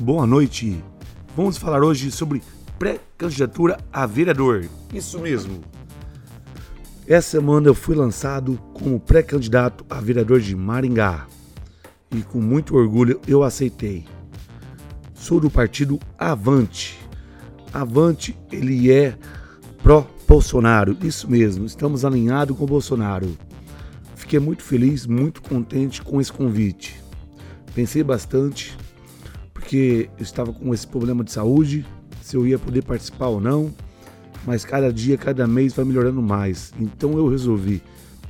boa noite. Vamos falar hoje sobre pré-candidatura a vereador. Isso mesmo. Essa semana eu fui lançado como pré-candidato a vereador de Maringá e com muito orgulho eu aceitei. Sou do partido Avante. Avante, ele é pró-Bolsonaro, isso mesmo, estamos alinhados com o Bolsonaro. Fiquei muito feliz, muito contente com esse convite. Pensei bastante, porque eu estava com esse problema de saúde, se eu ia poder participar ou não mas cada dia, cada mês vai melhorando mais. Então eu resolvi,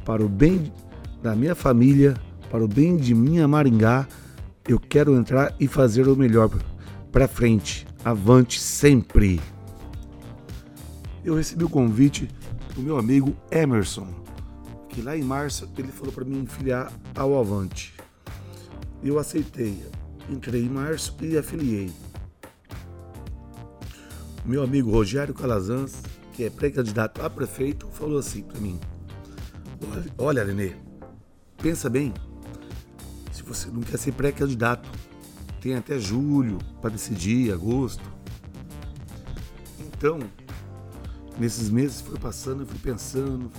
para o bem da minha família, para o bem de minha Maringá, eu quero entrar e fazer o melhor para frente, avante sempre. Eu recebi o convite do meu amigo Emerson, que lá em março ele falou para mim filiar ao Avante. Eu aceitei, entrei em março e afiliei. Meu amigo Rogério Calazans, que é pré-candidato a prefeito, falou assim para mim: Olha, Renê, pensa bem, se você não quer ser pré-candidato, tem até julho para decidir, agosto. Então, nesses meses foi passando, eu fui pensando,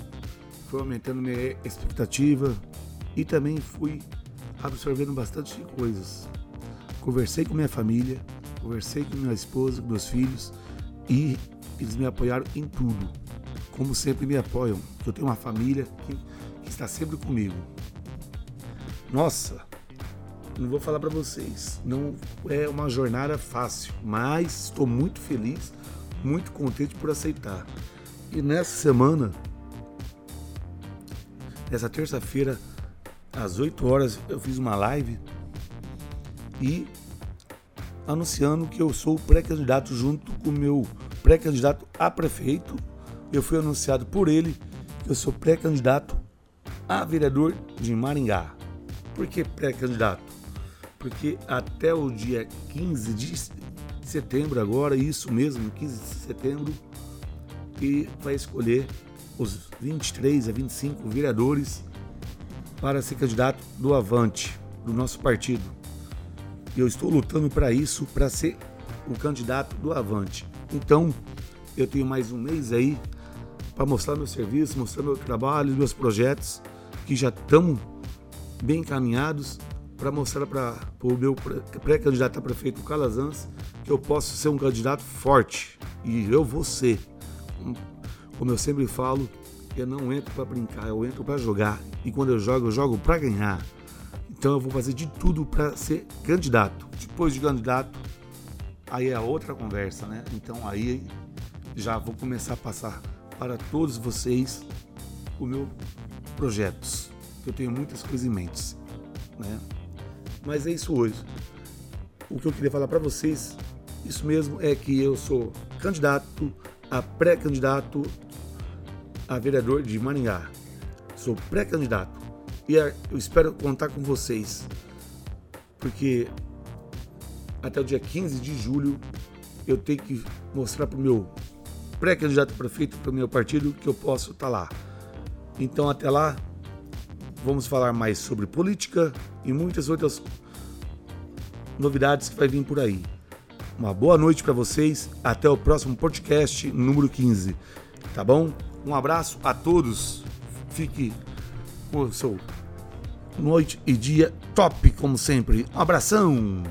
foi aumentando minha expectativa e também fui absorvendo bastante coisas. Conversei com minha família, conversei com minha esposa, com meus filhos e eles me apoiaram em tudo, como sempre me apoiam. Eu tenho uma família que, que está sempre comigo. Nossa, não vou falar para vocês, não é uma jornada fácil, mas estou muito feliz, muito contente por aceitar. E nessa semana, nessa terça-feira, às 8 horas, eu fiz uma live e anunciando que eu sou pré-candidato junto com o meu pré-candidato a prefeito. Eu fui anunciado por ele que eu sou pré-candidato a vereador de Maringá. Por que pré-candidato? Porque até o dia 15 de setembro, agora, isso mesmo, 15 de setembro, que vai escolher os 23 a 25 vereadores para ser candidato do Avante, do nosso partido. E eu estou lutando para isso, para ser o candidato do Avante. Então, eu tenho mais um mês aí para mostrar meu serviço, mostrar meu trabalho, meus projetos que já estão bem encaminhados para mostrar para o meu pré-candidato a prefeito Calazans que eu posso ser um candidato forte e eu vou ser. Como eu sempre falo, eu não entro para brincar, eu entro para jogar e quando eu jogo, eu jogo para ganhar. Então eu vou fazer de tudo para ser candidato. Depois de candidato, aí é outra conversa, né? Então aí já vou começar a passar para todos vocês o meu projetos. Eu tenho muitas coisas em mente, né? Mas é isso hoje. O que eu queria falar para vocês, isso mesmo é que eu sou candidato a pré-candidato a vereador de Maringá. Sou pré-candidato e é, eu espero contar com vocês, porque até o dia 15 de julho eu tenho que mostrar para o meu pré-candidato prefeito para o meu partido que eu posso estar tá lá. Então até lá vamos falar mais sobre política e muitas outras novidades que vai vir por aí. Uma boa noite para vocês, até o próximo podcast número 15. Tá bom? Um abraço a todos. Fique com o seu noite e dia top como sempre. Um abração.